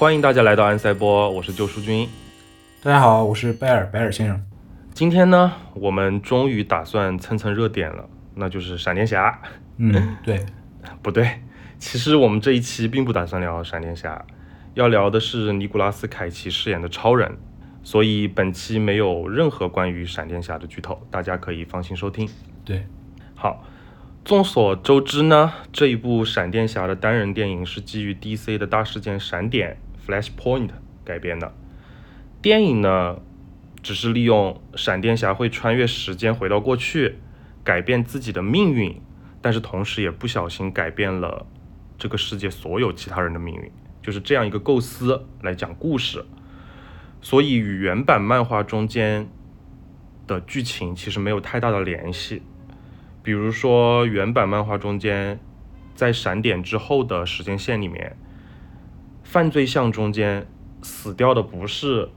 欢迎大家来到安塞波，我是救赎君。大家好，我是贝尔，贝尔先生。今天呢，我们终于打算蹭蹭热点了，那就是闪电侠。嗯，对，不对，其实我们这一期并不打算聊闪电侠，要聊的是尼古拉斯凯奇饰演的超人，所以本期没有任何关于闪电侠的剧透，大家可以放心收听。对，好。众所周知呢，这一部闪电侠的单人电影是基于 DC 的大事件闪点 Flashpoint 改编的。电影呢，只是利用闪电侠会穿越时间回到过去，改变自己的命运，但是同时也不小心改变了这个世界所有其他人的命运，就是这样一个构思来讲故事。所以与原版漫画中间的剧情其实没有太大的联系。比如说，原版漫画中间，在闪点之后的时间线里面，犯罪项中间死掉的不是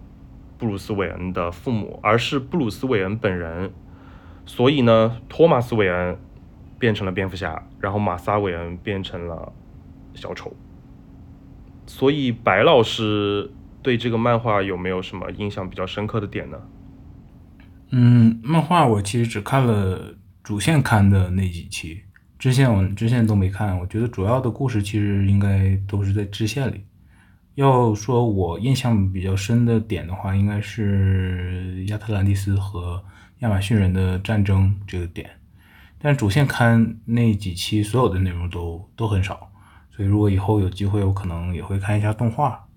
布鲁斯·韦恩的父母，而是布鲁斯·韦恩本人。所以呢，托马斯·韦恩变成了蝙蝠侠，然后马萨·韦恩变成了小丑。所以，白老师对这个漫画有没有什么印象比较深刻的点呢？嗯，漫画我其实只看了。主线刊的那几期，支线我支线都没看。我觉得主要的故事其实应该都是在支线里。要说我印象比较深的点的话，应该是亚特兰蒂斯和亚马逊人的战争这个点。但主线刊那几期所有的内容都都很少，所以如果以后有机会，我可能也会看一下动画。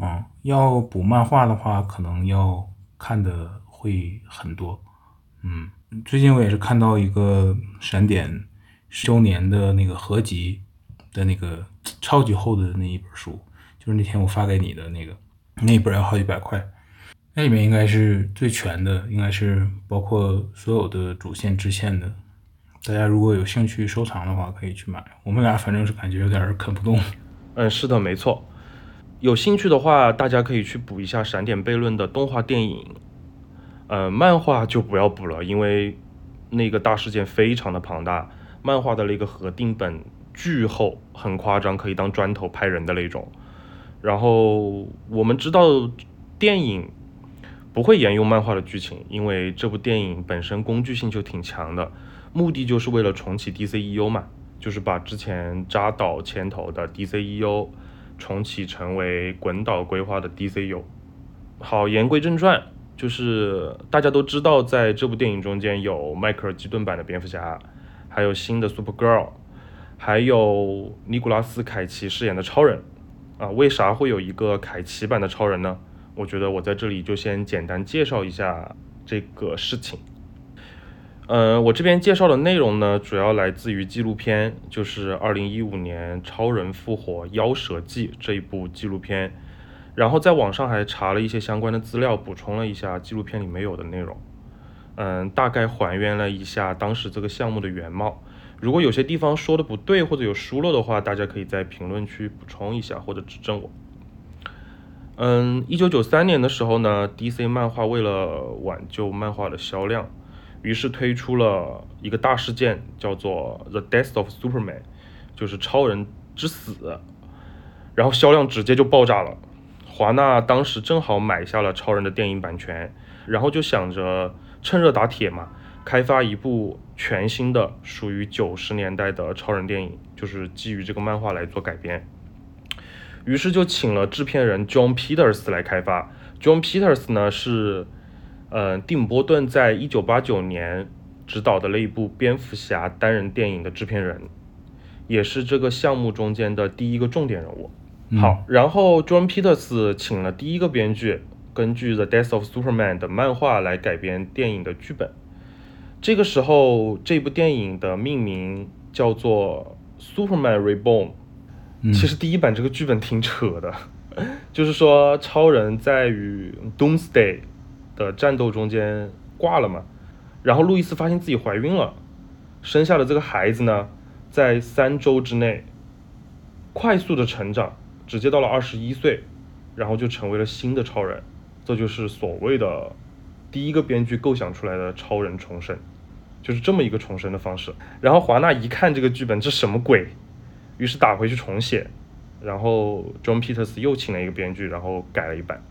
嗯，要补漫画的话，可能要看的会很多。嗯。最近我也是看到一个闪点十周年的那个合集的那个超级厚的那一本书，就是那天我发给你的那个，那一本要好几百块，那里面应该是最全的，应该是包括所有的主线支线的。大家如果有兴趣收藏的话，可以去买。我们俩反正是感觉有点啃不动。嗯，是的，没错。有兴趣的话，大家可以去补一下《闪点悖论》的动画电影。呃，漫画就不要补了，因为那个大事件非常的庞大，漫画的那个合订本巨厚，很夸张，可以当砖头拍人的那种。然后我们知道电影不会沿用漫画的剧情，因为这部电影本身工具性就挺强的，目的就是为了重启 DCEU 嘛，就是把之前扎导牵头的 DCEU 重启成为滚岛规划的 DCU。好，言归正传。就是大家都知道，在这部电影中间有迈克尔基顿版的蝙蝠侠，还有新的 Super Girl，还有尼古拉斯凯奇饰演的超人。啊，为啥会有一个凯奇版的超人呢？我觉得我在这里就先简单介绍一下这个事情。嗯，我这边介绍的内容呢，主要来自于纪录片，就是二零一五年《超人复活：妖蛇记》这一部纪录片。然后在网上还查了一些相关的资料，补充了一下纪录片里没有的内容。嗯，大概还原了一下当时这个项目的原貌。如果有些地方说的不对或者有疏漏的话，大家可以在评论区补充一下或者指正我。嗯，一九九三年的时候呢，DC 漫画为了挽救漫画的销量，于是推出了一个大事件，叫做 The Death of Superman，就是超人之死。然后销量直接就爆炸了。华纳当时正好买下了超人的电影版权，然后就想着趁热打铁嘛，开发一部全新的属于九十年代的超人电影，就是基于这个漫画来做改编。于是就请了制片人 John Peters 来开发。John Peters 呢是，呃，蒂姆·波顿在一九八九年执导的那一部蝙蝠侠单人电影的制片人，也是这个项目中间的第一个重点人物。好，然后 John Peters 请了第一个编剧，根据《The Death of Superman》的漫画来改编电影的剧本。这个时候，这部电影的命名叫做《Superman Reborn》。其实第一版这个剧本挺扯的，就是说超人在与 Doomsday 的战斗中间挂了嘛，然后路易斯发现自己怀孕了，生下的这个孩子呢，在三周之内快速的成长。直接到了二十一岁，然后就成为了新的超人，这就是所谓的第一个编剧构想出来的超人重生，就是这么一个重生的方式。然后华纳一看这个剧本，这什么鬼？于是打回去重写，然后 John Peters 又请了一个编剧，然后改了一版。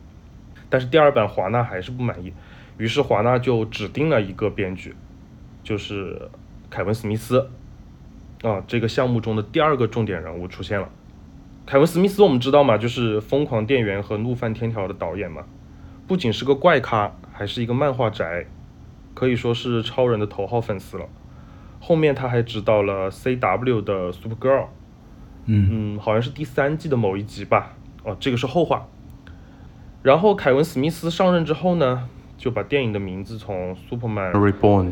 但是第二版华纳还是不满意，于是华纳就指定了一个编剧，就是凯文·史密斯。啊，这个项目中的第二个重点人物出现了。凯文·史密斯我们知道嘛，就是《疯狂店员》和《怒犯天条》的导演嘛，不仅是个怪咖，还是一个漫画宅，可以说是超人的头号粉丝了。后面他还指导了 CW 的 Supergirl，嗯嗯，好像是第三季的某一集吧。哦，这个是后话。然后凯文·史密斯上任之后呢，就把电影的名字从 Superman Reborn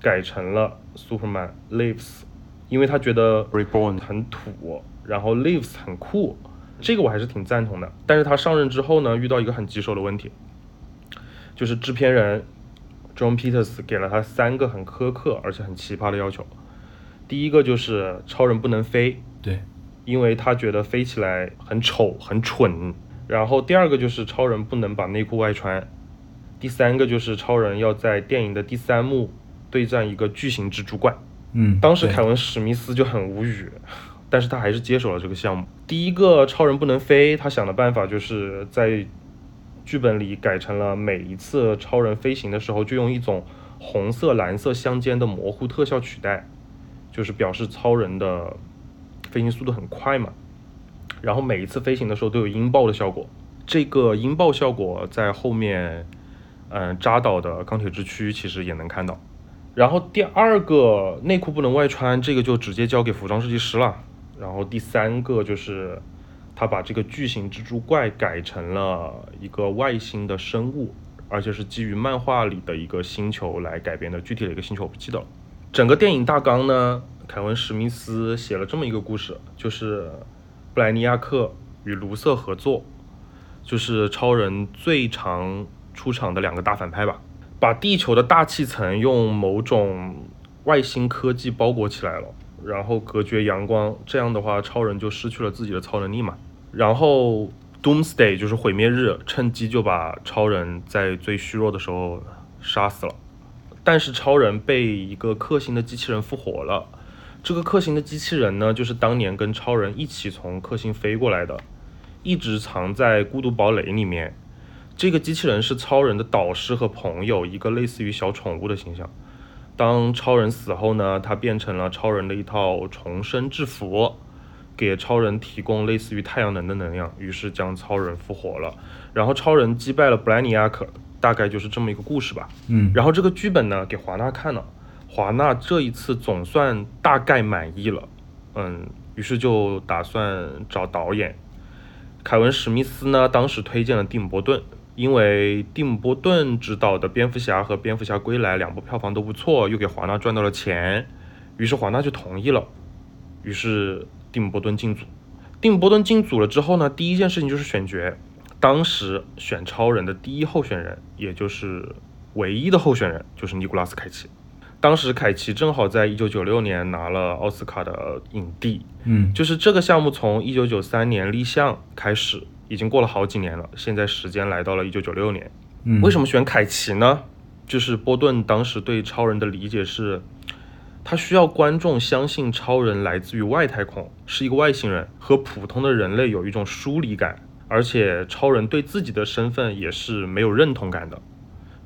改成了 Superman Lives，因为他觉得 Reborn 很土，然后 Lives 很酷，这个我还是挺赞同的。但是他上任之后呢，遇到一个很棘手的问题，就是制片人 John Peters 给了他三个很苛刻而且很奇葩的要求。第一个就是超人不能飞，对，因为他觉得飞起来很丑很蠢。然后第二个就是超人不能把内裤外穿，第三个就是超人要在电影的第三幕对战一个巨型蜘蛛怪。嗯，当时凯文史密斯就很无语，但是他还是接手了这个项目。第一个超人不能飞，他想的办法就是在剧本里改成了每一次超人飞行的时候，就用一种红色、蓝色相间的模糊特效取代，就是表示超人的飞行速度很快嘛。然后每一次飞行的时候都有音爆的效果，这个音爆效果在后面，嗯、扎导的钢铁之躯其实也能看到。然后第二个内裤不能外穿，这个就直接交给服装设计师了。然后第三个就是他把这个巨型蜘蛛怪改成了一个外星的生物，而且是基于漫画里的一个星球来改编的，具体的一个星球我不记得了。整个电影大纲呢，凯文史密斯写了这么一个故事，就是布莱尼亚克与卢瑟合作，就是超人最常出场的两个大反派吧，把地球的大气层用某种外星科技包裹起来了，然后隔绝阳光，这样的话超人就失去了自己的超能力嘛。然后 Doomsday 就是毁灭日，趁机就把超人在最虚弱的时候杀死了。但是超人被一个克星的机器人复活了。这个克星的机器人呢，就是当年跟超人一起从克星飞过来的，一直藏在孤独堡垒里面。这个机器人是超人的导师和朋友，一个类似于小宠物的形象。当超人死后呢，它变成了超人的一套重生制服，给超人提供类似于太阳能的能量，于是将超人复活了。然后超人击败了布莱尼亚克，大概就是这么一个故事吧。嗯，然后这个剧本呢，给华纳看了，华纳这一次总算大概满意了，嗯，于是就打算找导演。凯文史密斯呢，当时推荐了蒂姆波顿，因为蒂姆波顿执导的《蝙蝠侠》和《蝙蝠侠归来》两部票房都不错，又给华纳赚到了钱，于是华纳就同意了。于是蒂姆波顿进组。蒂姆波顿进组了之后呢，第一件事情就是选角。当时选超人的第一候选人，也就是唯一的候选人，就是尼古拉斯凯奇。当时凯奇正好在一九九六年拿了奥斯卡的影帝，嗯，就是这个项目从一九九三年立项开始，已经过了好几年了，现在时间来到了一九九六年。嗯，为什么选凯奇呢？就是波顿当时对超人的理解是，他需要观众相信超人来自于外太空，是一个外星人，和普通的人类有一种疏离感，而且超人对自己的身份也是没有认同感的，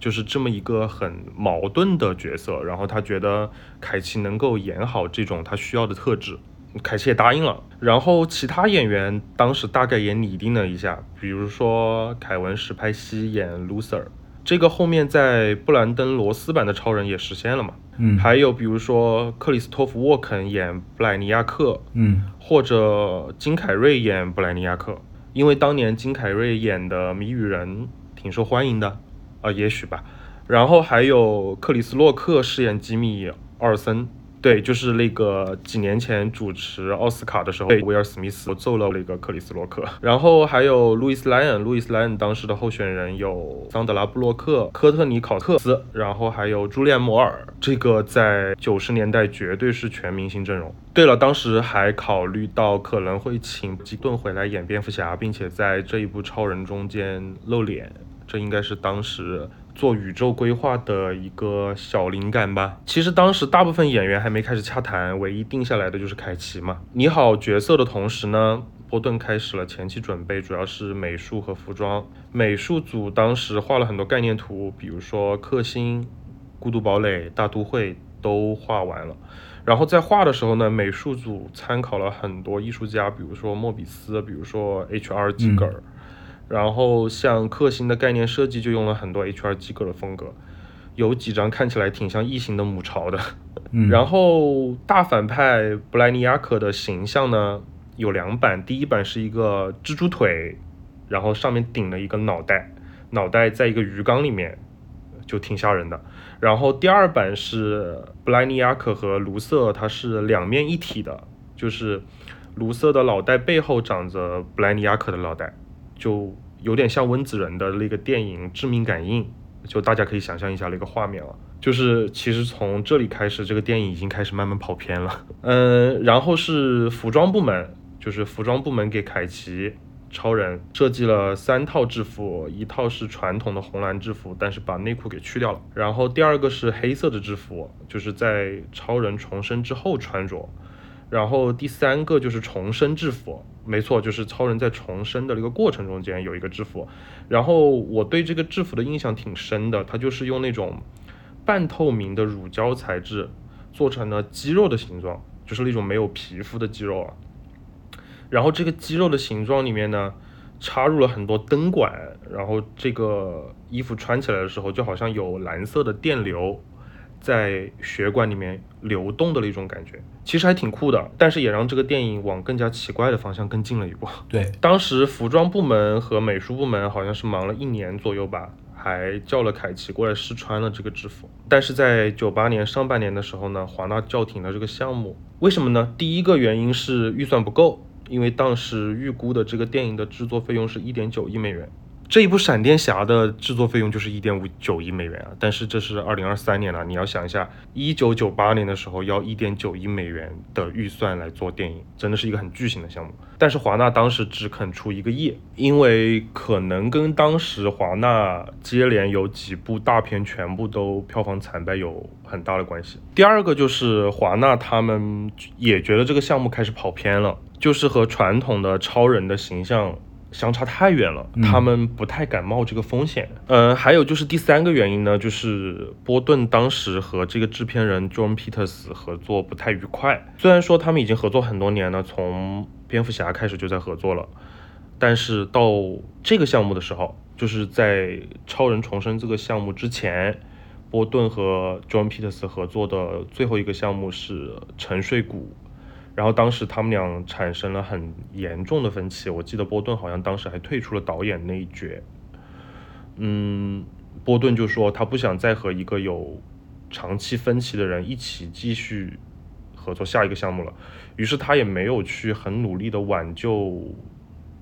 就是这么一个很矛盾的角色。然后他觉得凯奇能够演好这种他需要的特质，凯奇也答应了。然后其他演员当时大概也拟定了一下，比如说凯文史派西演 Loser，这个后面在布兰登罗斯版的超人也实现了嘛。嗯，还有比如说克里斯托弗沃肯演布莱尼亚克，嗯。或者金凯瑞演布莱尼亚克，因为当年金凯瑞演的谜语人挺受欢迎的，啊、也许吧。然后还有克里斯洛克饰演吉米·奥尔森，对，就是那个几年前主持奥斯卡的时候被威尔史密斯揍了那个克里斯洛克。然后还有路易斯莱恩，路易斯莱恩当时的候选人有桑德拉布洛克、科特尼考特斯，然后还有朱莉安摩尔，这个在九十年代绝对是全明星阵容。对了，当时还考虑到可能会请基顿回来演蝙蝠侠，并且在这一部超人中间露脸，这应该是当时做宇宙规划的一个小灵感吧。其实当时大部分演员还没开始洽谈，唯一定下来的就是凯奇嘛。拟好角色的同时呢，波顿开始了前期准备，主要是美术和服装。美术组当时画了很多概念图，比如说克星、孤独堡垒、大都会都画完了。然后在画的时候呢，美术组参考了很多艺术家，比如说莫比斯，比如说 H.R. 基格尔。然后像克星的概念设计就用了很多 H.R. 机构的风格，有几张看起来挺像异形的母巢的。然后大反派布莱尼亚克的形象呢有两版，第一版是一个蜘蛛腿，然后上面顶了一个脑袋，脑袋在一个鱼缸里面，就挺吓人的。然后第二版是布莱尼亚克和卢瑟，它是两面一体的，就是卢瑟的脑袋背后长着布莱尼亚克的脑袋，就有点像温子仁的那个电影《致命感应》，就大家可以想象一下那个画面了。就是其实从这里开始，这个电影已经开始慢慢跑偏了。嗯，然后是服装部门，就是服装部门给凯奇超人设计了三套制服，一套是传统的红蓝制服，但是把内裤给去掉了。然后第二个是黑色的制服，就是在超人重生之后穿着。然后第三个就是重生制服，没错，就是超人在重生的这个过程中间有一个制服。然后我对这个制服的印象挺深的，它就是用那种。半透明的乳胶材质做成了肌肉的形状，就是那种没有皮肤的肌肉啊。然后这个肌肉的形状里面呢，插入了很多灯管，然后这个衣服穿起来的时候，就好像有蓝色的电流在血管里面流动的那种感觉，其实还挺酷的。但是也让这个电影往更加奇怪的方向更进了一步。对，当时服装部门和美术部门好像是忙了一年左右吧。还叫了凯奇过来试穿了这个制服，但是在九八年上半年的时候呢，华纳叫停了这个项目。为什么呢？第一个原因是预算不够，因为当时预估的这个电影的制作费用是一点九亿美元。这一部闪电侠的制作费用就是一点五九亿美元啊，但是这是二零二三年了，你要想一下，一九九八年的时候要一点九亿美元的预算来做电影，真的是一个很巨型的项目。但是华纳当时只肯出一个亿，因为可能跟当时华纳接连有几部大片全部都票房惨败有很大的关系。第二个就是华纳他们也觉得这个项目开始跑偏了，就是和传统的超人的形象。相差太远了，他们不太敢冒这个风险。嗯，还有就是第三个原因呢，就是波顿当时和这个制片人 John Peters 合作不太愉快。虽然说他们已经合作很多年了，从蝙蝠侠开始就在合作了，但是到这个项目的时候，就是在超人重生这个项目之前，波顿和 John Peters 合作的最后一个项目是沉睡谷。然后当时他们俩产生了很严重的分歧，我记得波顿好像当时还退出了导演那一角。嗯，波顿就说他不想再和一个有长期分歧的人一起继续合作下一个项目了，于是他也没有去很努力的挽救《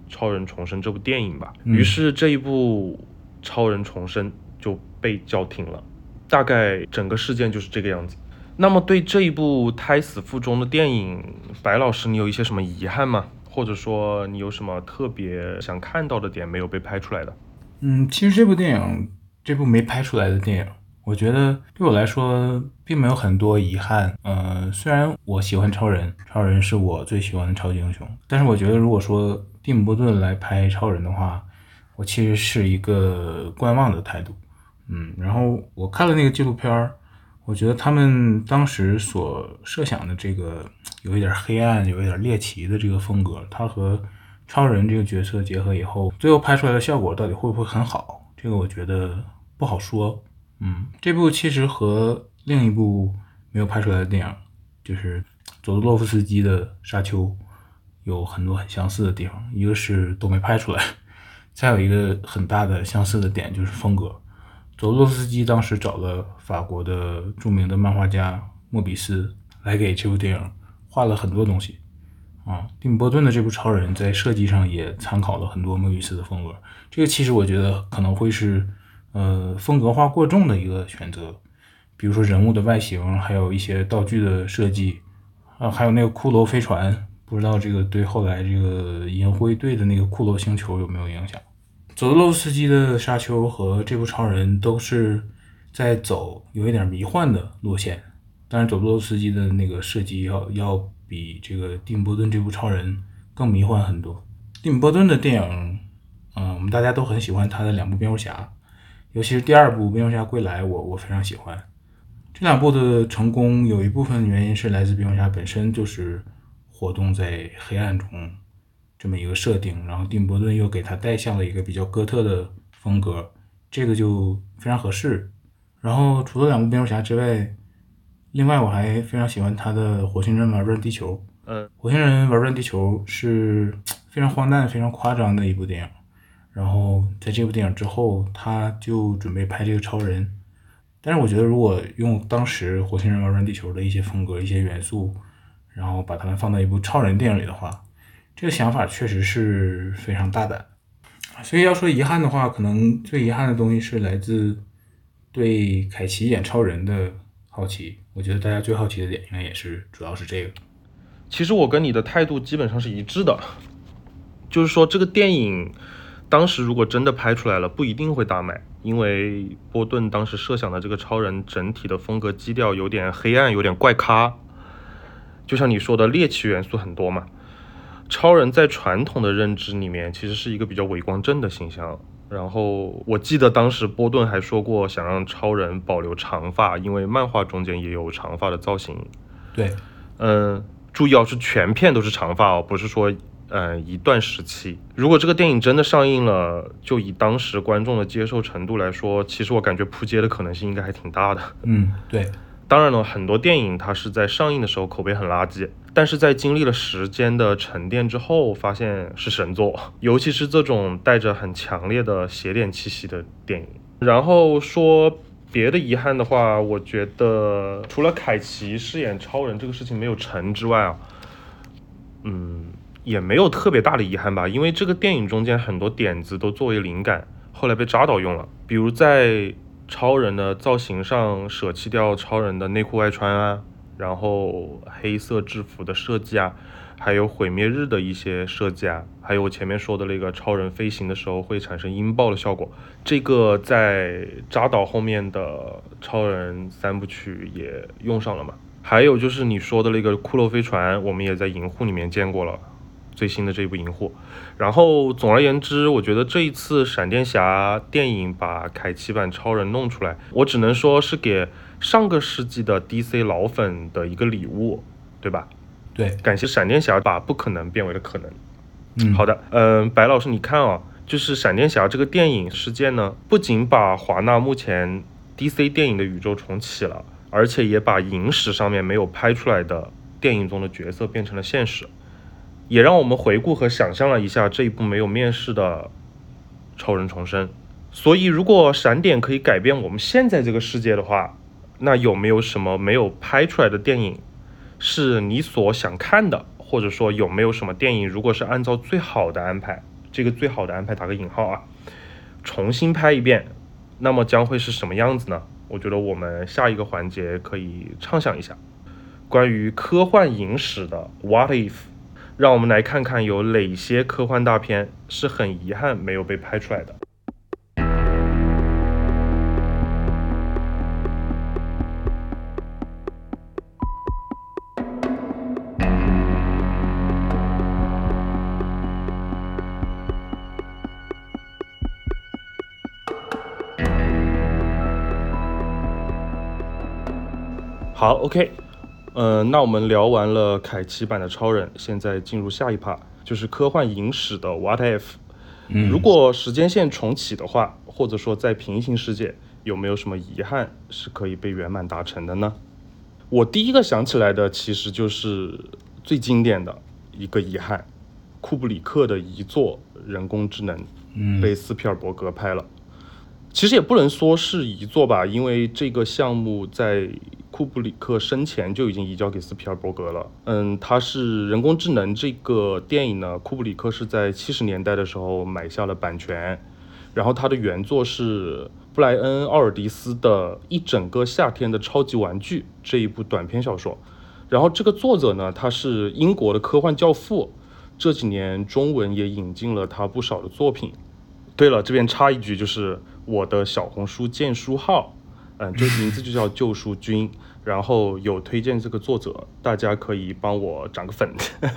超人重生》这部电影吧。于是这一部《超人重生》就被叫停了，大概整个事件就是这个样子。那么对这一部胎死腹中的电影，白老师，你有一些什么遗憾吗？或者说你有什么特别想看到的点没有被拍出来的？嗯，其实这部电影，这部没拍出来的电影，我觉得对我来说并没有很多遗憾。呃，虽然我喜欢超人，超人是我最喜欢的超级英雄，但是我觉得如果说蒂姆·波顿来拍超人的话，我其实是一个观望的态度。嗯，然后我看了那个纪录片儿。我觉得他们当时所设想的这个有一点黑暗、有一点猎奇的这个风格，它和超人这个角色结合以后，最后拍出来的效果到底会不会很好？这个我觉得不好说。嗯，这部其实和另一部没有拍出来的电影，就是佐德洛夫斯基的《沙丘》，有很多很相似的地方，一个是都没拍出来，再有一个很大的相似的点就是风格。佐洛斯基当时找了法国的著名的漫画家莫比斯来给这部电影画了很多东西啊。蒂姆·波顿的这部超人在设计上也参考了很多莫比斯的风格。这个其实我觉得可能会是呃风格化过重的一个选择，比如说人物的外形，还有一些道具的设计啊，还有那个骷髅飞船，不知道这个对后来这个银灰队的那个骷髅星球有没有影响？佐德洛夫斯基的《沙丘》和这部《超人》都是在走有一点迷幻的路线，但是佐德洛夫斯基的那个设计要要比这个蒂姆·波顿这部《超人》更迷幻很多。蒂姆·波顿的电影，嗯，我们大家都很喜欢他的两部蝙蝠侠，尤其是第二部《蝙蝠侠归来》，我我非常喜欢。这两部的成功有一部分原因是来自蝙蝠侠本身就是活动在黑暗中这么一个设定，然后蒂姆·波顿又给他带向了一个比较哥特的风格，这个就非常合适。然后除了两部蝙蝠侠之外，另外我还非常喜欢他的《火星人玩转地球》。嗯，火星人玩转地球是非常荒诞、非常夸张的一部电影。然后在这部电影之后，他就准备拍这个超人。但是我觉得，如果用当时火星人玩转地球的一些风格、一些元素，然后把它们放到一部超人电影里的话，这个想法确实是非常大胆。所以要说遗憾的话，可能最遗憾的东西是来自对凯奇演超人的好奇。我觉得大家最好奇的点应该也是主要是这个。其实我跟你的态度基本上是一致的，就是说这个电影当时如果真的拍出来了，不一定会大卖，因为波顿当时设想的这个超人整体的风格基调有点黑暗，有点怪咖，就像你说的猎奇元素很多嘛。超人在传统的认知里面其实是一个比较伟光正的形象，然后我记得当时波顿还说过想让超人保留长发，因为漫画中间也有长发的造型。对，嗯。注意哦，是全片都是长发哦，不是说，嗯，一段时期。如果这个电影真的上映了，就以当时观众的接受程度来说，其实我感觉扑街的可能性应该还挺大的。嗯，对。当然了，很多电影它是在上映的时候口碑很垃圾，但是在经历了时间的沉淀之后，发现是神作。尤其是这种带着很强烈的邪典气息的电影。然后说。别的遗憾的话，我觉得除了凯奇饰演超人这个事情没有成之外啊，嗯，也没有特别大的遗憾吧。因为这个电影中间很多点子都作为灵感，后来被扎导用了。比如在超人的造型上舍弃掉超人的内裤外穿啊，然后黑色制服的设计啊。还有毁灭日的一些设计啊，还有我前面说的那个超人飞行的时候会产生音爆的效果，这个在扎导后面的超人三部曲也用上了嘛。还有就是你说的那个骷髅飞船，我们也在银护里面见过了，最新的这一部银护。然后总而言之，我觉得这一次闪电侠电影把凯奇版超人弄出来，我只能说是给上个世纪的 DC 老粉的一个礼物，对吧？对，感谢闪电侠把不可能变为了可能。嗯，好的，嗯，白老师，你看啊，就是闪电侠这个电影事件呢，不仅把华纳目前 DC 电影的宇宙重启了，而且也把影史上面没有拍出来的电影中的角色变成了现实，也让我们回顾和想象了一下这一部没有面世的超人重生。所以，如果闪点可以改变我们现在这个世界的话，那有没有什么没有拍出来的电影？是你所想看的，或者说有没有什么电影，如果是按照最好的安排，这个最好的安排打个引号啊，重新拍一遍，那么将会是什么样子呢？我觉得我们下一个环节可以畅想一下，关于科幻影史的 What if，让我们来看看有哪些科幻大片是很遗憾没有被拍出来的。好，OK，嗯，那我们聊完了凯奇版的超人，现在进入下一趴，就是科幻影史的 What if。嗯，如果时间线重启的话，或者说在平行世界，有没有什么遗憾是可以被圆满达成的呢？我第一个想起来的其实就是最经典的一个遗憾，库布里克的遗作《人工智能》被斯皮尔伯格拍了。其实也不能说是遗作吧，因为这个项目在。库布里克生前就已经移交给斯皮尔伯格了。嗯，他是人工智能这个电影呢，库布里克是在七十年代的时候买下了版权，然后他的原作是布莱恩奥尔迪斯的《一整个夏天的超级玩具》这一部短篇小说。然后这个作者呢，他是英国的科幻教父，这几年中文也引进了他不少的作品。对了，这边插一句，就是我的小红书荐书号。嗯，就名字就叫《救赎君》，然后有推荐这个作者，大家可以帮我涨个粉。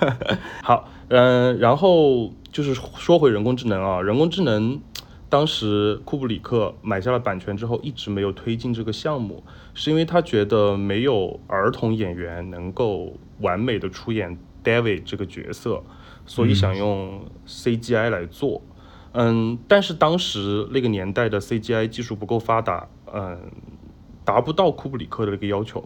好，嗯，然后就是说回人工智能啊，人工智能。当时库布里克买下了版权之后，一直没有推进这个项目，是因为他觉得没有儿童演员能够完美的出演 David 这个角色，所以想用 CGI 来做。嗯，但是当时那个年代的 CGI 技术不够发达，嗯，达不到库布里克的那个要求。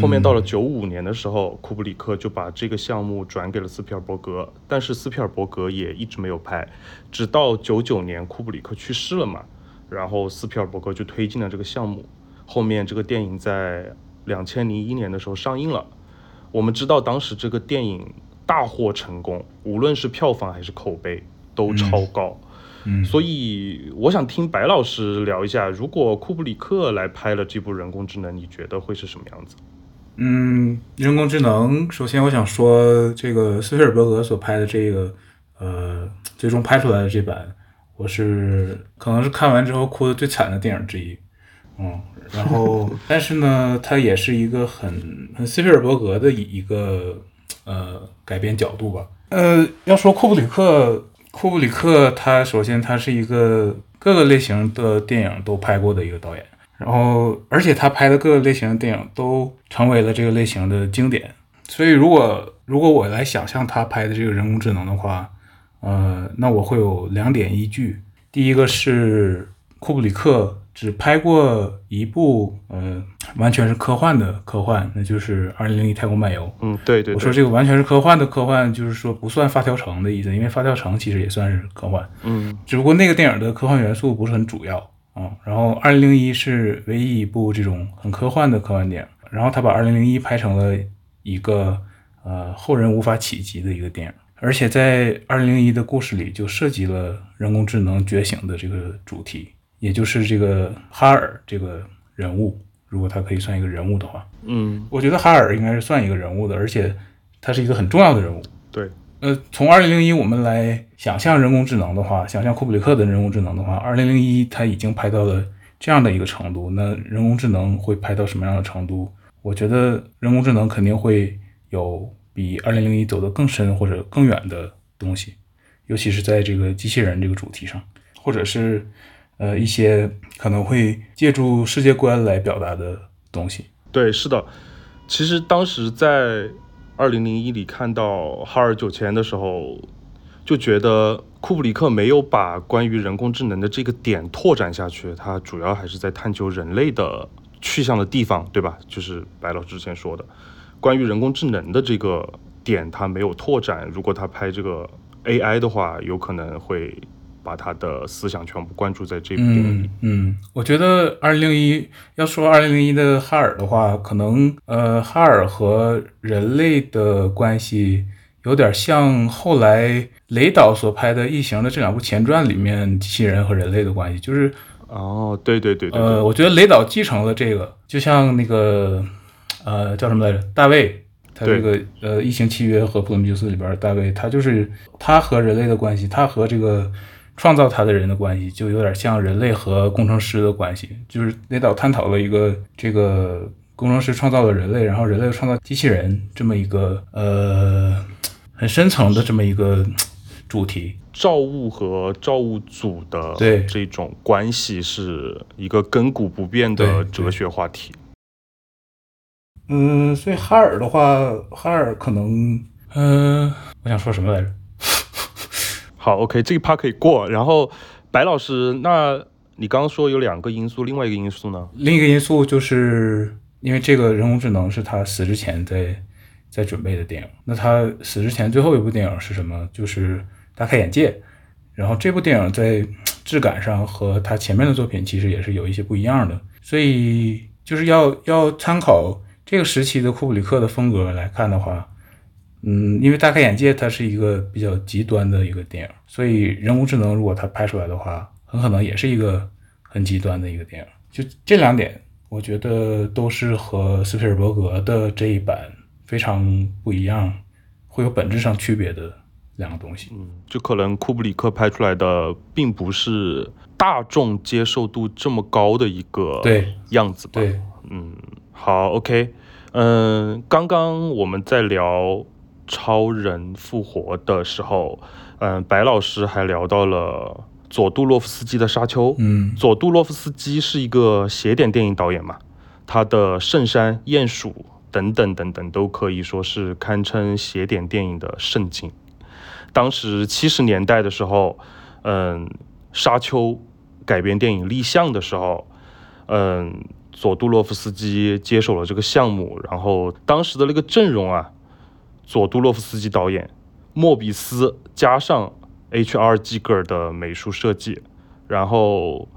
后面到了九五年的时候，库布里克就把这个项目转给了斯皮尔伯格，但是斯皮尔伯格也一直没有拍，直到九九年库布里克去世了嘛，然后斯皮尔伯格就推进了这个项目，后面这个电影在两千零一年的时候上映了。我们知道当时这个电影大获成功，无论是票房还是口碑都超高。嗯，所以我想听白老师聊一下，如果库布里克来拍了这部人工智能，你觉得会是什么样子？嗯，人工智能。首先，我想说，这个斯皮尔伯格所拍的这个，呃，最终拍出来的这版，我是可能是看完之后哭的最惨的电影之一。嗯，然后，但是呢，它也是一个很很斯皮尔伯格的一个呃改编角度吧。呃，要说库布里克，库布里克他首先他是一个各个类型的电影都拍过的一个导演。然后，而且他拍的各个类型的电影都成为了这个类型的经典。所以，如果如果我来想象他拍的这个人工智能的话，呃，那我会有两点依据。第一个是库布里克只拍过一部，呃，完全是科幻的科幻，那就是《二零零一太空漫游》。嗯，对对。我说这个完全是科幻的科幻，就是说不算《发条城》的意思，因为《发条城》其实也算是科幻。嗯，只不过那个电影的科幻元素不是很主要。嗯，然后二零零一是唯一一部这种很科幻的科幻电影，然后他把二零零一拍成了一个呃后人无法企及的一个电影，而且在二零零一的故事里就涉及了人工智能觉醒的这个主题，也就是这个哈尔这个人物，如果他可以算一个人物的话，嗯，我觉得哈尔应该是算一个人物的，而且他是一个很重要的人物，对。呃，从二零零一我们来想象人工智能的话，想象库布里克的人工智能的话，二零零一他已经拍到了这样的一个程度，那人工智能会拍到什么样的程度？我觉得人工智能肯定会有比二零零一走得更深或者更远的东西，尤其是在这个机器人这个主题上，或者是呃一些可能会借助世界观来表达的东西。对，是的，其实当时在。二零零一里看到哈尔九千的时候，就觉得库布里克没有把关于人工智能的这个点拓展下去，他主要还是在探究人类的去向的地方，对吧？就是白老师之前说的，关于人工智能的这个点他没有拓展。如果他拍这个 AI 的话，有可能会。把他的思想全部关注在这部电影里。嗯，我觉得二零零一要说二零零一的哈尔的话，可能呃，哈尔和人类的关系有点像后来雷导所拍的《异形》的这两部前传里面机器人和人类的关系，就是哦，对对对，呃，我觉得雷导继承了这个，就像那个呃叫什么来着，大卫，他这个呃《异形契约》和《普罗米修斯》里边大卫，他就是他和人类的关系，他和这个。创造它的人的关系就有点像人类和工程师的关系，就是那导探讨了一个这个工程师创造了人类，然后人类创造机器人这么一个呃很深层的这么一个主题。造物和造物主的对这种关系是一个亘古不变的哲学话题。嗯，所以哈尔的话，哈尔可能嗯，我想说什么来着？好，OK，这一趴可以过。然后，白老师，那你刚刚说有两个因素，另外一个因素呢？另一个因素就是因为这个人工智能是他死之前在在准备的电影。那他死之前最后一部电影是什么？就是《大开眼界》。然后这部电影在质感上和他前面的作品其实也是有一些不一样的。所以就是要要参考这个时期的库布里克的风格来看的话。嗯，因为大开眼界，它是一个比较极端的一个电影，所以人工智能如果它拍出来的话，很可能也是一个很极端的一个电影。就这两点，我觉得都是和斯皮尔伯格的这一版非常不一样，会有本质上区别的两个东西。嗯，就可能库布里克拍出来的并不是大众接受度这么高的一个对样子吧。对，嗯，好，OK，嗯，刚刚我们在聊超人复活的时候，嗯，白老师还聊到了佐杜洛夫斯基的《沙丘》。嗯佐杜洛夫斯基是一个邪典电影导演嘛，他的《圣山》《鼹鼠》等等等等都可以说是堪称邪典电影的圣经。当时七十年代的时候，嗯，《沙丘》改编电影立项的时候，嗯，佐杜洛夫斯基接手了这个项目，然后当时的那个阵容啊，佐杜洛夫斯基导演，莫比斯加上 H.R. 基格尔的美术设计，然后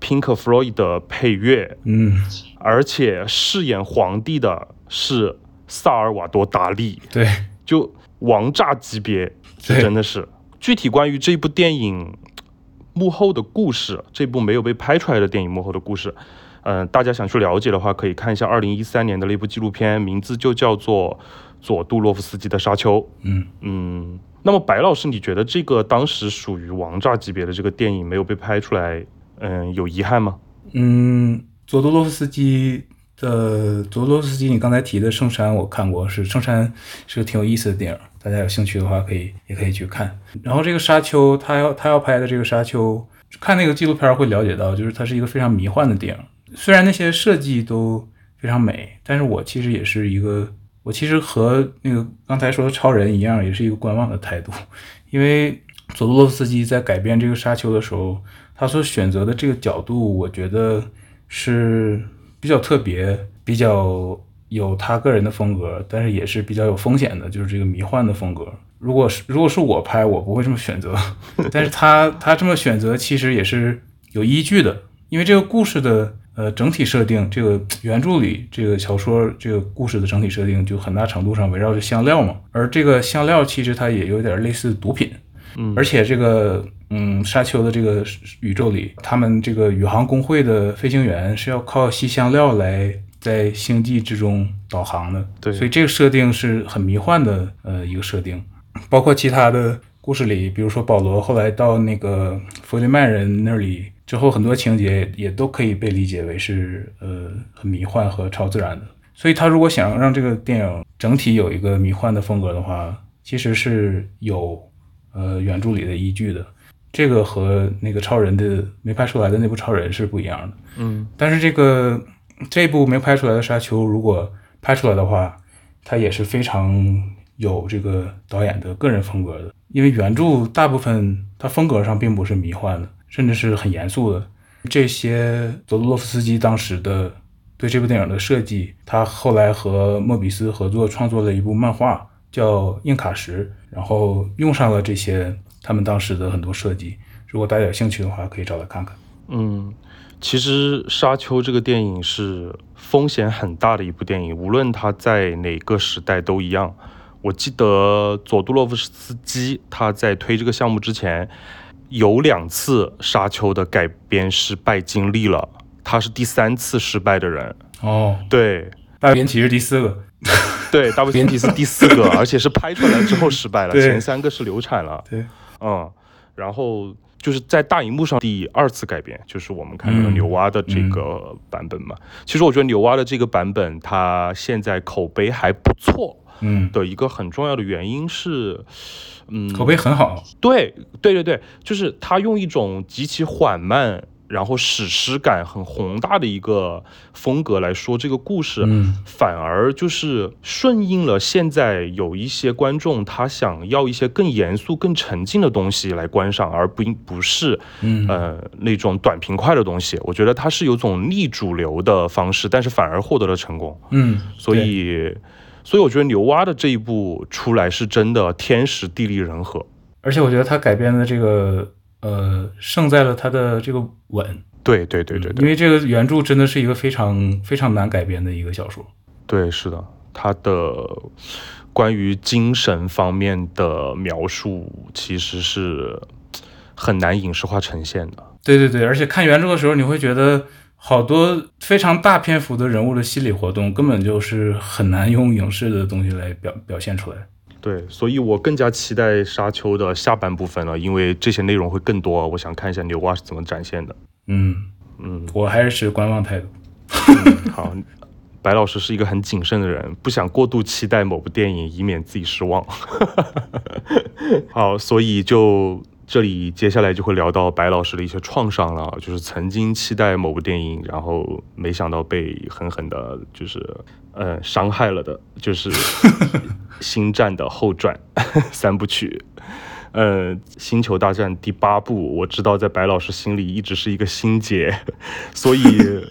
Pink Floyd 的配乐，嗯，而且饰演皇帝的是萨尔瓦多·达利，对，就王炸级别，真的是。具体关于这部电影幕后的故事，这部没有被拍出来的电影幕后的故事，嗯、大家想去了解的话，可以看一下二零一三年的那部纪录片，名字就叫做《佐杜洛夫斯基的沙丘》。嗯嗯，那么白老师，你觉得这个当时属于王炸级别的这个电影没有被拍出来，嗯，有遗憾吗？嗯，佐杜洛夫斯基的佐杜洛夫斯基，你刚才提的《圣山》我看过，是《圣山》是个挺有意思的电影，大家有兴趣的话可以也可以去看。然后这个《沙丘》，他要他要拍的这个《沙丘》，看那个纪录片会了解到，就是它是一个非常迷幻的电影。虽然那些设计都非常美，但是我其实也是一个，我其实和那个刚才说的超人一样，也是一个观望的态度，因为佐多洛夫斯基在改编这个《沙丘》的时候，他所选择的这个角度，我觉得是比较特别，比较有他个人的风格，但是也是比较有风险的，就是这个迷幻的风格。如果是如果是我拍，我不会这么选择，但是他他这么选择其实也是有依据的，因为这个故事的呃整体设定，这个原著里这个小说这个故事的整体设定就很大程度上围绕着香料嘛，而这个香料其实它也有点类似毒品，嗯而且这个嗯，沙丘的这个宇宙里，他们这个宇航工会的飞行员是要靠吸香料来在星际之中导航的，对所以这个设定是很迷幻的呃一个设定，包括其他的故事里，比如说保罗后来到那个弗雷曼人那里之后，很多情节也都可以被理解为是呃很迷幻和超自然的。所以他如果想让这个电影整体有一个迷幻的风格的话，其实是有呃原著里的依据的。这个和那个超人的没拍出来的那部超人是不一样的。嗯但是这个这部没拍出来的沙丘，如果拍出来的话，它也是非常有这个导演的个人风格的。因为原著大部分它风格上并不是迷幻的，甚至是很严肃的。这些佐杜洛夫斯基当时的对这部电影的设计，他后来和莫比斯合作创作了一部漫画，叫《硬卡什》，然后用上了这些他们当时的很多设计。如果大家有兴趣的话，可以找来看看。嗯，其实《沙丘》这个电影是风险很大的一部电影，无论它在哪个时代都一样。我记得佐杜洛夫斯基他在推这个项目之前，有两次《沙丘》的改编失败经历了，他是第三次失败的人。哦，对大编辑是第四个。对，大卫斯基是第四个，而且是拍出来之后失败了，前三个是流产了。对，嗯，然后就是在大荧幕上第二次改编，就是我们看到的嗯牛蛙的这个版本嘛。其实我觉得牛蛙的这个版本，它现在口碑还不错嗯，的一个很重要的原因是，嗯，口碑很好。对对对对，就是他用一种极其缓慢。然后史诗感很宏大的一个风格来说这个故事，嗯反而就是顺应了现在有一些观众他想要一些更严肃、更沉静的东西来观赏，而不不是嗯呃那种短平快的东西。我觉得它是有种逆主流的方式，但是反而获得了成功。嗯，所以，所以我觉得牛蛙的这一部出来是真的天时地利人和。而且我觉得他改编的这个呃胜在了他的这个稳，对对对对对，因为这个原著真的是一个非常非常难改编的一个小说。对，是的，它的关于精神方面的描述其实是很难影视化呈现的。对对对，而且看原著的时候，你会觉得好多非常大篇幅的人物的心理活动，根本就是很难用影视的东西来表表现出来。对，所以我更加期待沙丘的下半部分了，因为这些内容会更多，我想看一下牛蛙是怎么展现的。嗯嗯，我还是持观望态度。好，白老师是一个很谨慎的人，不想过度期待某部电影，以免自己失望。好，所以就这里接下来就会聊到白老师的一些创伤了，就是曾经期待某部电影，然后没想到被狠狠的，就是呃伤害了的，就是《星战》的后传 三部曲。呃，《星球大战》第八部，我知道在白老师心里一直是一个心结，所以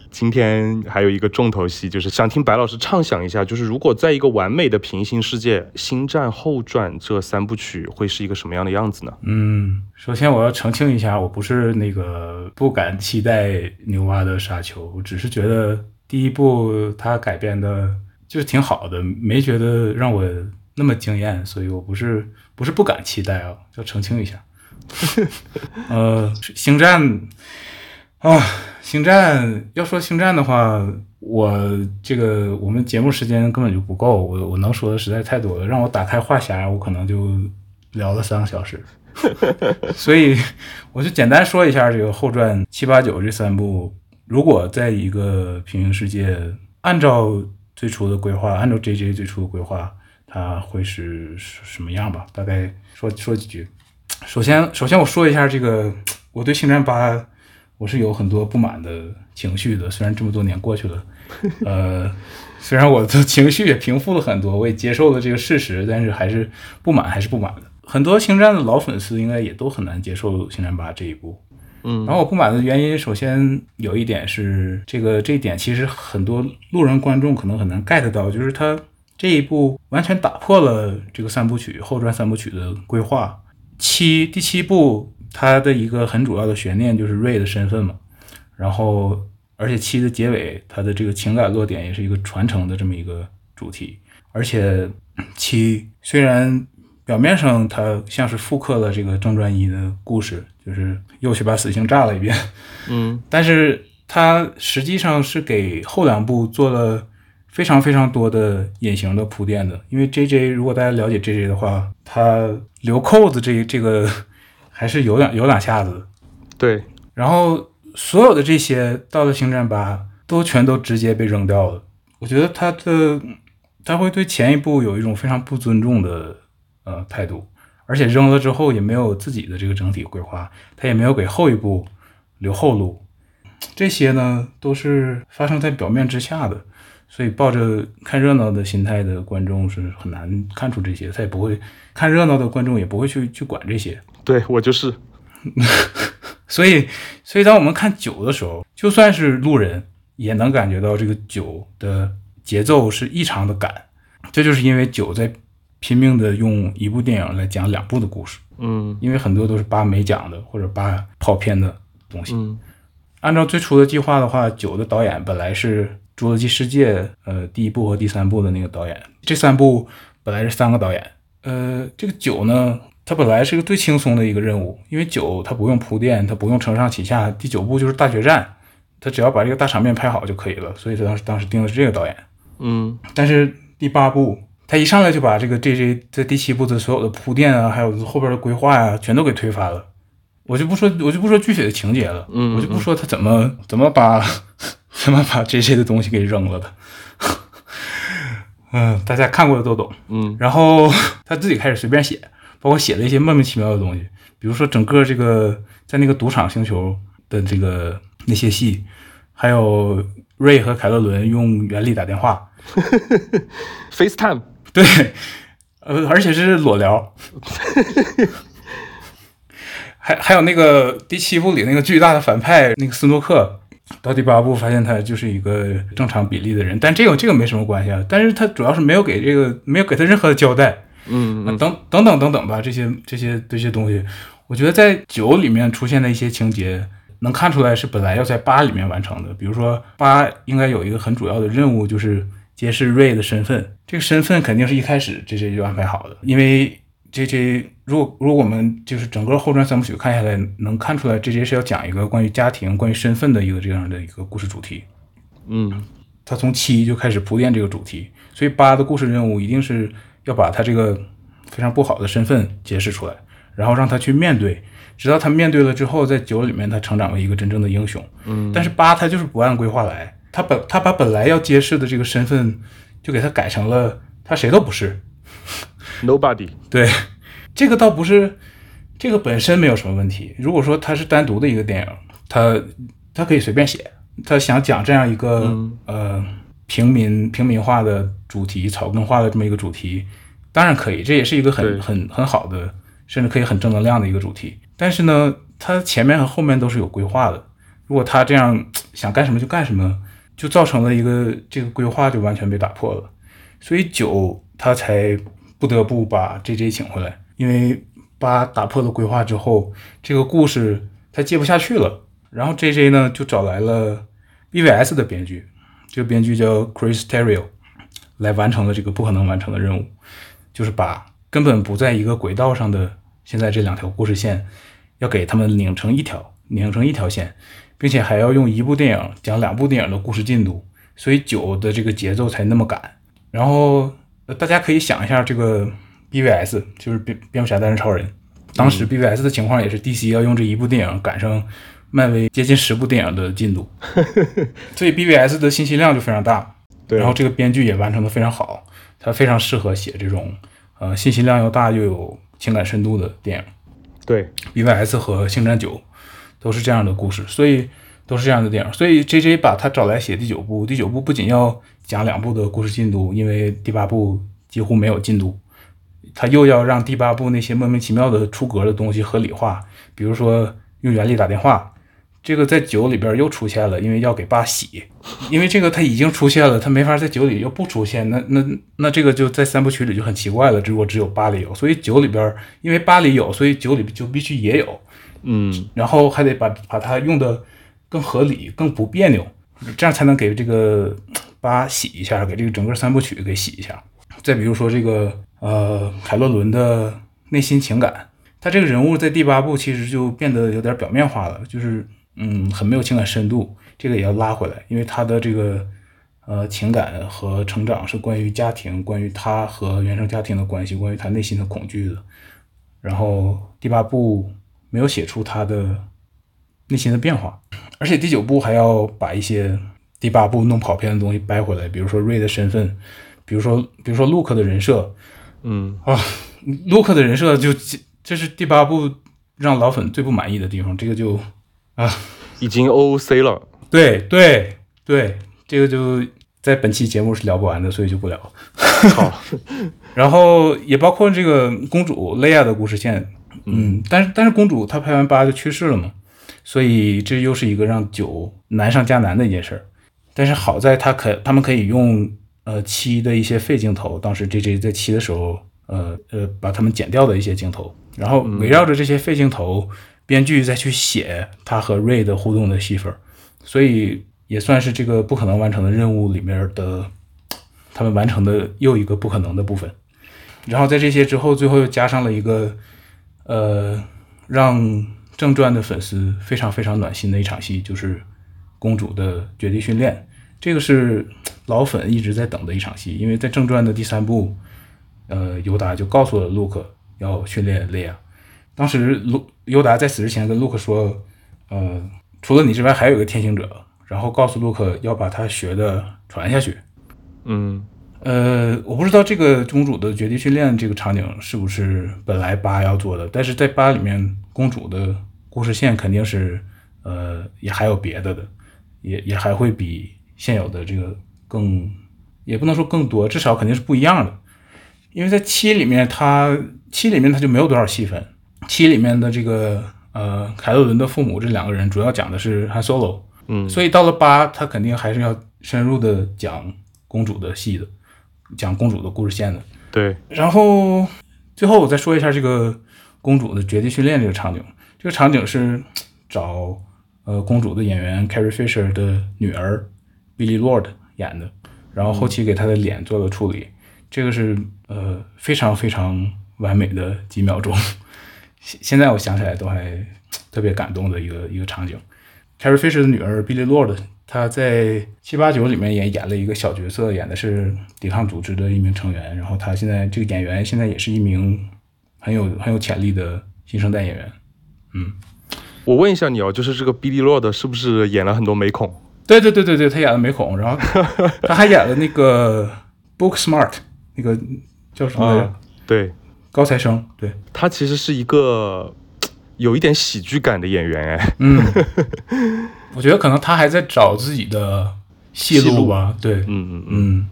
今天还有一个重头戏，就是想听白老师畅想一下，就是如果在一个完美的平行世界，《星战后传》这三部曲会是一个什么样的样子呢？嗯，首先我要澄清一下，我不是那个不敢期待牛蛙的沙丘，我只是觉得第一部它改编的就是挺好的，没觉得让我那么惊艳，所以我不是。不是不敢期待啊，要澄清一下。呃，星战啊，星战要说星战的话，我这个我们节目时间根本就不够，我我能说的实在太多了，让我打开话匣，我可能就聊了三个小时。所以我就简单说一下这个后传七八九这三部，如果在一个平行世界，按照最初的规划，按照 J J 最初的规划。它会是什么样吧？大概说说几句。首先，首先我说一下这个，我对《星战八》我是有很多不满的情绪的。虽然这么多年过去了，呃，虽然我的情绪也平复了很多，我也接受了这个事实，但是还是不满，还是不满的。很多《星战》的老粉丝应该也都很难接受《星战八》这一部。嗯，然后我不满的原因，首先有一点是这个这一点，其实很多路人观众可能很难 get 到，就是它。这一部完全打破了这个三部曲后传三部曲的规划。七第七部它的一个很主要的悬念就是瑞的身份嘛，然后而且七的结尾它的这个情感落点也是一个传承的这么一个主题。而且七虽然表面上它像是复刻了这个正传一的故事，就是又去把死星炸了一遍，嗯，但是它实际上是给后两部做了。非常非常多的隐形的铺垫的，因为 J J 如果大家了解 J J 的话，他留扣子这这个 还是有两有两下子。对，然后所有的这些到了星战八都全都直接被扔掉了。我觉得他的他会对前一部有一种非常不尊重的呃态度，而且扔了之后也没有自己的这个整体规划，他也没有给后一部留后路。这些呢都是发生在表面之下的。所以抱着看热闹的心态的观众是很难看出这些，他也不会看热闹的观众也不会去去管这些。对我就是，所以所以当我们看九的时候，就算是路人也能感觉到这个九的节奏是异常的赶。这就是因为九在拼命的用一部电影来讲两部的故事。嗯，因为很多都是八没讲的或者八跑偏的东西。嗯，按照最初的计划的话，九的导演本来是。《侏罗纪世界》呃，第一部和第三部的那个导演，这三部本来是三个导演。呃，这个九呢，它本来是个最轻松的一个任务，因为九它不用铺垫，它不用承上启下，第九部就是大决战，他只要把这个大场面拍好就可以了。所以他当时当时定的是这个导演。嗯，但是第八部他一上来就把这个 J J 在第七部的所有的铺垫啊，还有后边的规划呀，全都给推翻了。我就不说，我就不说具体的情节了，嗯，我就不说他怎么怎么把。怎么把这些的东西给扔了的？嗯，大家看过的都懂。嗯，然后他自己开始随便写，包括写了一些莫名其妙的东西，比如说整个这个在那个赌场星球的这个那些戏，还有瑞和凯勒伦用原力打电话，FaceTime，对，呃，而且是裸聊，还还有那个第七部里那个巨大的反派那个斯诺克。到第八部发现他就是一个正常比例的人，但这个这个没什么关系啊。但是他主要是没有给这个没有给他任何的交代，嗯，等等等等等吧，这些这些这些东西，我觉得在九里面出现的一些情节，能看出来是本来要在八里面完成的。比如说八应该有一个很主要的任务，就是揭示瑞的身份，这个身份肯定是一开始 J J 就安排好的，因为。J J，如果如果我们就是整个后传三部曲看下来，能看出来这些是要讲一个关于家庭、关于身份的一个这样的一个故事主题。嗯，他从七就开始铺垫这个主题，所以八的故事任务一定是要把他这个非常不好的身份揭示出来，然后让他去面对，直到他面对了之后，在九里面他成长为一个真正的英雄。嗯，但是八他就是不按规划来，他本他把本来要揭示的这个身份就给他改成了他谁都不是。Nobody，对，这个倒不是，这个本身没有什么问题。如果说它是单独的一个电影，它它可以随便写，他想讲这样一个、嗯呃平民平民化的主题、草根化的这么一个主题，当然可以，这也是一个很很很好的，甚至可以很正能量的一个主题。但是呢，它前面和后面都是有规划的。如果他这样想干什么就干什么，就造成了一个这个规划就完全被打破了。所以九他才不得不把 J J 请回来，因为八打破了规划之后，这个故事他接不下去了。然后 J J 呢就找来了 B V S 的编剧，这个编剧叫 Chris Terrio，来完成了这个不可能完成的任务，就是把根本不在一个轨道上的现在这两条故事线，要给他们拧成一条，拧成一条线，并且还要用一部电影讲两部电影的故事进度，所以九的这个节奏才那么赶。然后呃大家可以想一下，这个 BVS 就是蝙蝙蝠侠大战超人，当时 BVS 的情况也是 DC 要用这一部电影赶上漫威接近十部电影的进度，所以 BVS 的信息量就非常大。对，然后这个编剧也完成的非常好，他非常适合写这种呃信息量又大又有情感深度的电影。对，BVS 和《星战九》都是这样的故事，所以都是这样的电影。所以 J J 把他找来写第九部，第九部不仅要讲两部的故事进度，因为第八部几乎没有进度，他又要让第八部那些莫名其妙的出格的东西合理化，比如说用原力打电话。这个在九里边又出现了，因为要给八洗，因为这个他已经出现了，他没法在九里又不出现，那那那这个就在三部曲里就很奇怪了。如果只有八里有，所以九里边因为八里有，所以九里就必须也有，嗯，然后还得把把它用的更合理、更不别扭，这样才能给这个八洗一下，给这个整个三部曲给洗一下。再比如说这个呃凯洛伦的内心情感，他这个人物在第八部其实就变得有点表面化了，就是嗯很没有情感深度，这个也要拉回来，因为他的这个呃情感和成长是关于家庭，关于他和原生家庭的关系，关于他内心的恐惧的。然后第八部没有写出他的内心的变化，而且第九部还要把一些第八部弄跑偏的东西掰回来，比如说瑞的身份，比如说比如说卢克的人设，嗯，啊，洛克的人设就这是第八部让老粉最不满意的地方，这个就啊已经 OOC 了。对对对，这个就在本期节目是聊不完的，所以就不聊。好，然后也包括这个公主蕾娅的故事线，嗯，但是但是公主她拍完八就去世了嘛，所以这又是一个让九难上加难的一件事儿。但是好在他可他们可以用呃七的一些废镜头，当时 J J 在七的时候，呃呃把他们剪掉的一些镜头，然后围绕着这些废镜头，编剧再去写他和 Ray 的互动的戏份，所以也算是这个不可能完成的任务里面的他们完成的又一个不可能的部分。然后在这些之后，最后又加上了一个，呃，让正传的粉丝非常非常暖心的一场戏，就是公主的绝地训练。这个是老粉一直在等的一场戏，因为在正传的第三部，呃，尤达就告诉了卢克要训练雷亚。当时卢尤达在死之前跟卢克说，呃，除了你之外还有一个天行者，然后告诉卢克要把他学的传下去。嗯，呃，我不知道这个公主的绝地训练这个场景是不是本来八要做的，但是在八里面，公主的故事线肯定是，呃，也还有别的的，也也还会比现有的这个更，也不能说更多，至少肯定是不一样的。因为在七里面它，七里面它就没有多少戏份，七里面的这个呃凯洛伦的父母这两个人主要讲的是 Han Solo，嗯，所以到了八，他肯定还是要深入的讲公主的戏的，讲公主的故事线的。对，然后最后我再说一下这个公主的绝地训练这个场景。这个场景是找呃公主的演员 Carrie Fisher 的女儿 Billy Lord 演的，然后后期给他的脸做了处理。这个是呃非常非常完美的几秒钟，现现在我想起来都还特别感动的一个一个场景。Carrie Fisher 的女儿 Billy Lord 他在七八九里面也演了一个小角色，演的是抵抗组织的一名成员。然后他现在这个演员现在也是一名很有很有潜力的新生代演员。嗯，我问一下你哦，就是这个 Billy Lord 是不是演了很多美恐？对对对对对，他演的美恐，然后 他还演了那个 Book Smart 那个叫什么来着？对，高材生。对，他其实是一个有一点喜剧感的演员哎。嗯，我觉得可能他还在找自己的戏路吧。对，嗯嗯嗯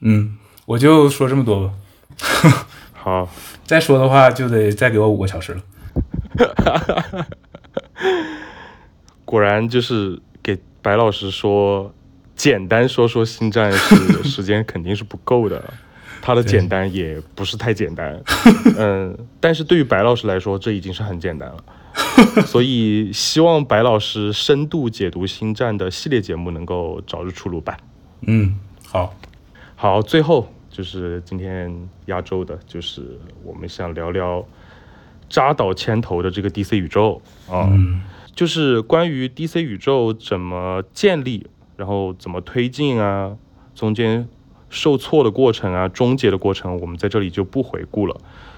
嗯，我就说这么多吧。好，再说的话就得再给我五个小时了。果然就是给白老师说简单说说星战是 时间肯定是不够的，他的简单也不是太简单，嗯，但是对于白老师来说这已经是很简单了，所以希望白老师深度解读星战的系列节目能够早日出炉吧。嗯，好，好，最后就是今天压轴的，就是我们想聊聊。扎导牵头的这个 DC 宇宙。啊，就是关于 DC 宇宙怎么建立，然后怎么推进啊，中间受挫的过程啊，终结的过程，我们在这里就不回顾了，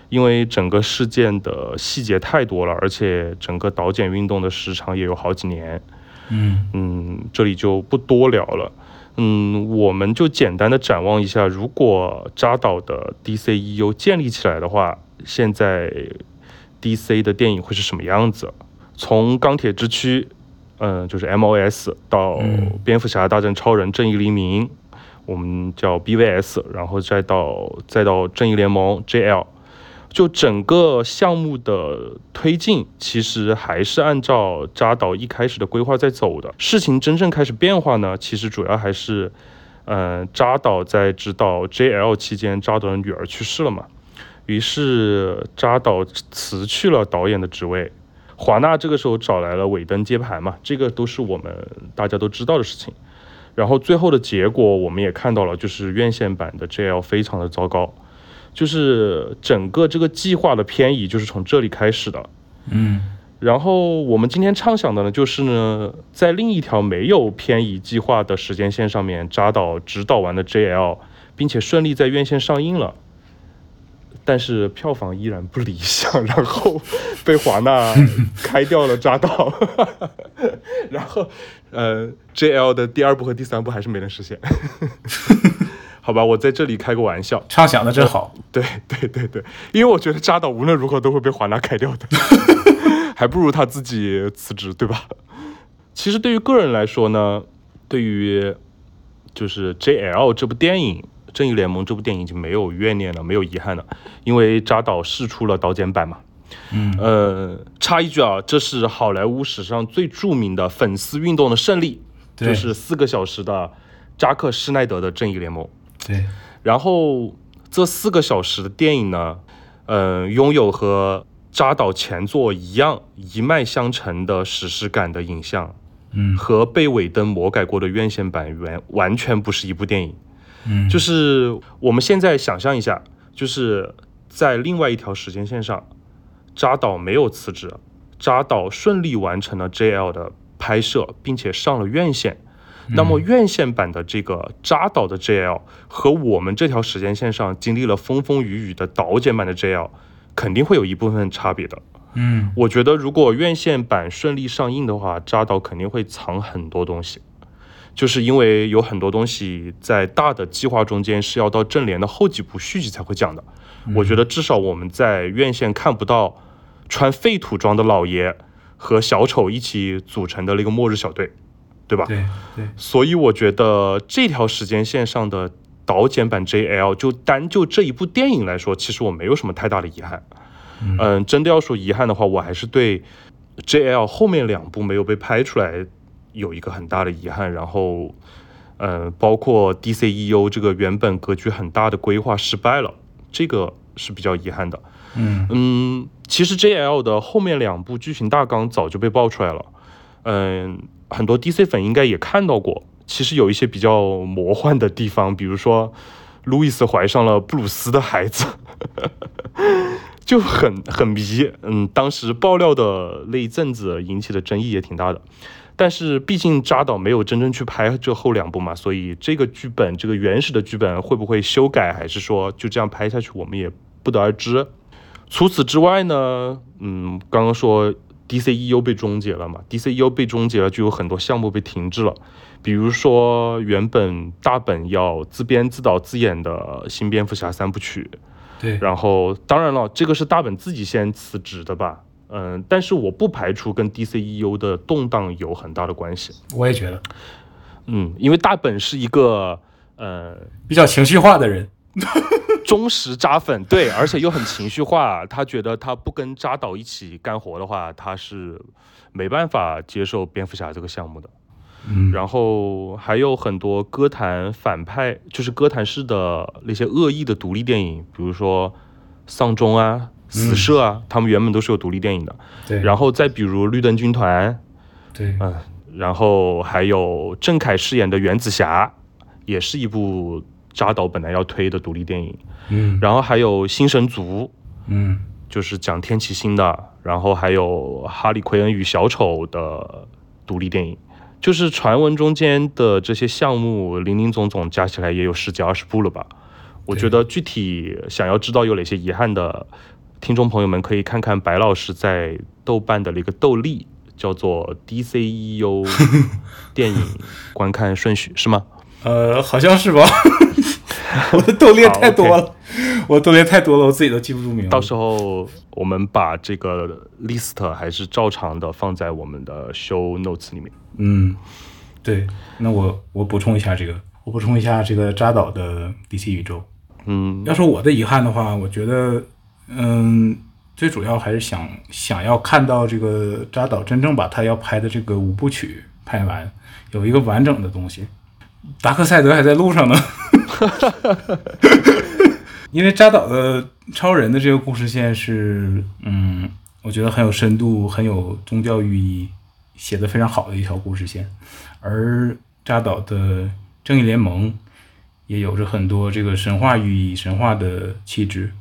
因为整个事件的细节太多了，而且整个导剪运动的时长也有好几年，嗯。嗯，这里就不多聊了，嗯，我们就简单的展望一下，如果扎导的 DCEU 建立起来的话，现在。D.C. 的电影会是什么样子？从钢铁之躯，嗯，就是 M.O.S. 到蝙蝠侠大战超人正义黎明，我们叫 B.V.S.，然后再到再到正义联盟 J.L.，就整个项目的推进，其实还是按照扎导一开始的规划在走的。事情真正开始变化呢，其实主要还是，嗯，扎导在指导 J.L. 期间，扎导的女儿去世了嘛。于是扎导辞去了导演的职位，华纳这个时候找来了尾灯接盘嘛，这个都是我们大家都知道的事情。然后最后的结果我们也看到了，就是院线版的 JL 非常的糟糕，就是整个这个计划的偏移就是从这里开始的。嗯，然后我们今天畅想的呢，就是呢，在另一条没有偏移计划的时间线上面，扎导指导完的 JL，并且顺利在院线上映了。但是票房依然不理想，然后被华纳 开掉了扎导，然后呃，J L 的第二部和第三部还是没能实现，好吧，我在这里开个玩笑，畅想的真好，对对对对，因为我觉得扎导无论如何都会被华纳开掉的，还不如他自己辞职，对吧？其实对于个人来说呢，对于就是 J L 这部电影。正义联盟这部电影已经没有怨念了，没有遗憾了，因为扎导试出了导剪版嘛。嗯，呃，插一句啊，这是好莱坞史上最著名的粉丝运动的胜利，就是四个小时的扎克施耐德的正义联盟。对，然后这四个小时的电影呢，嗯，拥有和扎导前作一样一脉相承的史诗感的影像，嗯，和被尾灯魔改过的院线版完完全不是一部电影。嗯，就是我们现在想象一下，就是在另外一条时间线上，扎导没有辞职，扎导顺利完成了 JL 的拍摄，并且上了院线。那么院线版的这个扎导的 JL 和我们这条时间线上经历了风风雨雨的导剪版的 JL，肯定会有一部分差别的。嗯，我觉得如果院线版顺利上映的话，扎导肯定会藏很多东西。就是因为有很多东西在大的计划中间是要到正联的后几部续集才会讲的，我觉得至少我们在院线看不到穿废土装的老爷和小丑一起组成的那个末日小队，对吧？对对。所以我觉得这条时间线上的导剪版 JL 就单就这一部电影来说，其实我没有什么太大的遗憾。嗯，真的要说遗憾的话，我还是对 JL 后面两部没有被拍出来。有一个很大的遗憾，然后，呃，包括 DCEU 这个原本格局很大的规划失败了，这个是比较遗憾的。嗯嗯，其实 JL 的后面两部剧情大纲早就被爆出来了，嗯，很多 DC 粉应该也看到过。其实有一些比较魔幻的地方，比如说路易斯怀上了布鲁斯的孩子，就很很迷。嗯，当时爆料的那一阵子引起的争议也挺大的。但是毕竟扎导没有真正去拍这后两部嘛，所以这个剧本这个原始的剧本会不会修改，还是说就这样拍下去，我们也不得而知。除此之外呢，嗯，刚刚说 DCEU 被终结了嘛，DCEU 被终结了，就有很多项目被停滞了。比如说原本大本要自编自导自演的新蝙蝠侠三部曲，对，然后当然了，这个是大本自己先辞职的吧，嗯，但是我不排除跟 DCEU 的动荡有很大的关系，我也觉得，嗯，因为大本是一个呃比较情绪化的人，忠实扎粉，对，而且又很情绪化，他觉得他不跟扎导一起干活的话，他是没办法接受蝙蝠侠这个项目的。嗯，然后还有很多歌坛反派，就是歌坛式的那些恶意的独立电影，比如说丧钟啊、死射啊，他们原本都是有独立电影的。对，然后再比如绿灯军团，对，嗯，然后还有郑恺饰演的原子侠，也是一部扎导本来要推的独立电影。嗯，然后还有新神族，嗯，就是讲天启星的，然后还有哈利奎恩与小丑的独立电影。就是传闻中间的这些项目，林林总总加起来也有十几二十部了吧？我觉得具体想要知道有哪些遗憾的听众朋友们，可以看看白老师在豆瓣的那个豆粒，叫做 DCEU 电影观看顺序，是吗？呃，好像是吧。我的豆列太多了，我豆列太多了，我自己都记不住名字。到时候我们把这个 list 还是照常的放在我们的 show notes 里面。嗯，对，那我我补充一下这个，我补充一下这个扎导的 DC 宇宙。嗯，要说我的遗憾的话，我觉得，嗯，最主要还是想想要看到这个扎导真正把他要拍的这个五部曲拍完，有一个完整的东西。达克赛德还在路上呢。因为扎导的超人的这个故事线是，嗯，我觉得很有深度，很有宗教寓意，写的非常好的一条故事线。而扎导的正义联盟也有着很多这个神话寓意、神话的气质。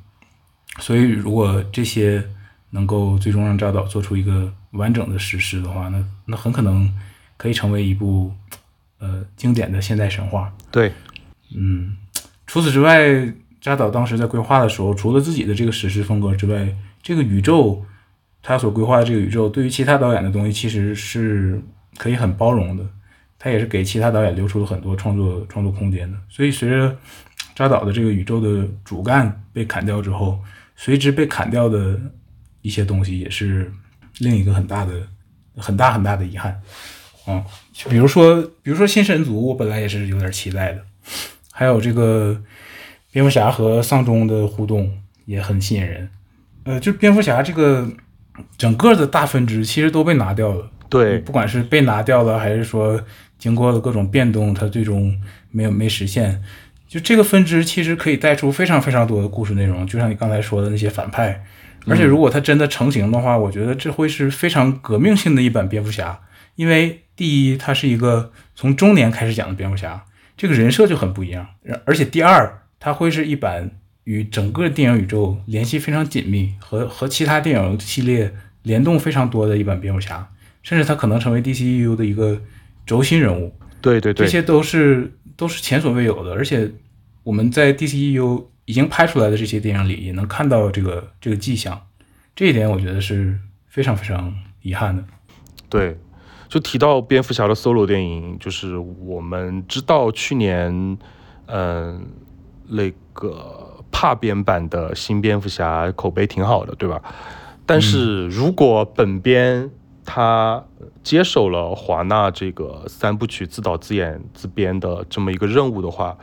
所以，如果这些能够最终让扎导做出一个完整的实施的话，那那很可能可以成为一部呃经典的现代神话。对。嗯，除此之外，扎导当时在规划的时候，除了自己的这个史诗风格之外，这个宇宙，他所规划的这个宇宙，对于其他导演的东西，其实是可以很包容的。他也是给其他导演留出了很多创作创作空间的。所以，随着扎导的这个宇宙的主干被砍掉之后，随之被砍掉的一些东西，也是另一个很大的、很大很大的遗憾。嗯，比如说，比如说新神族，我本来也是有点期待的。还有这个蝙蝠侠和丧钟的互动也很吸引人，呃，就蝙蝠侠这个整个的大分支其实都被拿掉了，对，不管是被拿掉了，还是说经过了各种变动，它最终没有没实现。就这个分支其实可以带出非常非常多的故事内容，就像你刚才说的那些反派，而且如果它真的成型的话，我觉得这会是非常革命性的一版蝙蝠侠，因为第一，它是一个从中年开始讲的蝙蝠侠。这个人设就很不一样，而且第二，它会是一版与整个电影宇宙联系非常紧密，和和其他电影系列联动非常多的一版蝙蝠侠，甚至他可能成为 DCU 的一个轴心人物。对对对，这些都是都是前所未有的，而且我们在 DCU 已经拍出来的这些电影里也能看到这个这个迹象，这一点我觉得是非常非常遗憾的。对。就提到蝙蝠侠的 solo 电影，就是我们知道去年，嗯，那个帕编版的新蝙蝠侠口碑挺好的，对吧？但是如果本编他接手了华纳这个三部曲自导自演自编的这么一个任务的话，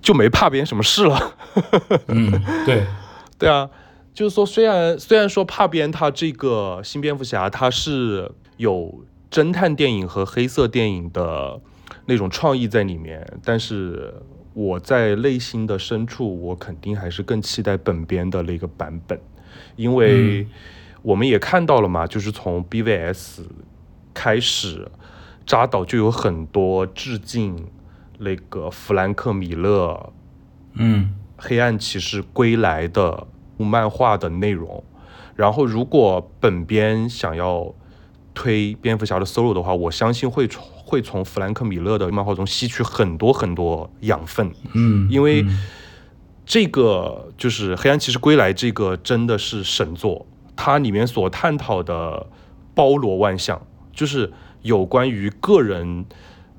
就没帕边什么事了。嗯，对，对啊，就是说，虽然虽然说帕边他这个新蝙蝠侠他是有。侦探电影和黑色电影的那种创意在里面，但是我在内心的深处，我肯定还是更期待本编的那个版本，因为我们也看到了嘛，就是从 BVS 开始，扎导就有很多致敬那个弗兰克米勒，嗯，黑暗骑士归来的漫画的内容，然后如果本编想要。推蝙蝠侠的 solo 的话，我相信会从会从弗兰克米勒的漫画中吸取很多很多养分。嗯，因为这个就是《黑暗骑士归来》这个真的是神作，它里面所探讨的包罗万象，就是有关于个人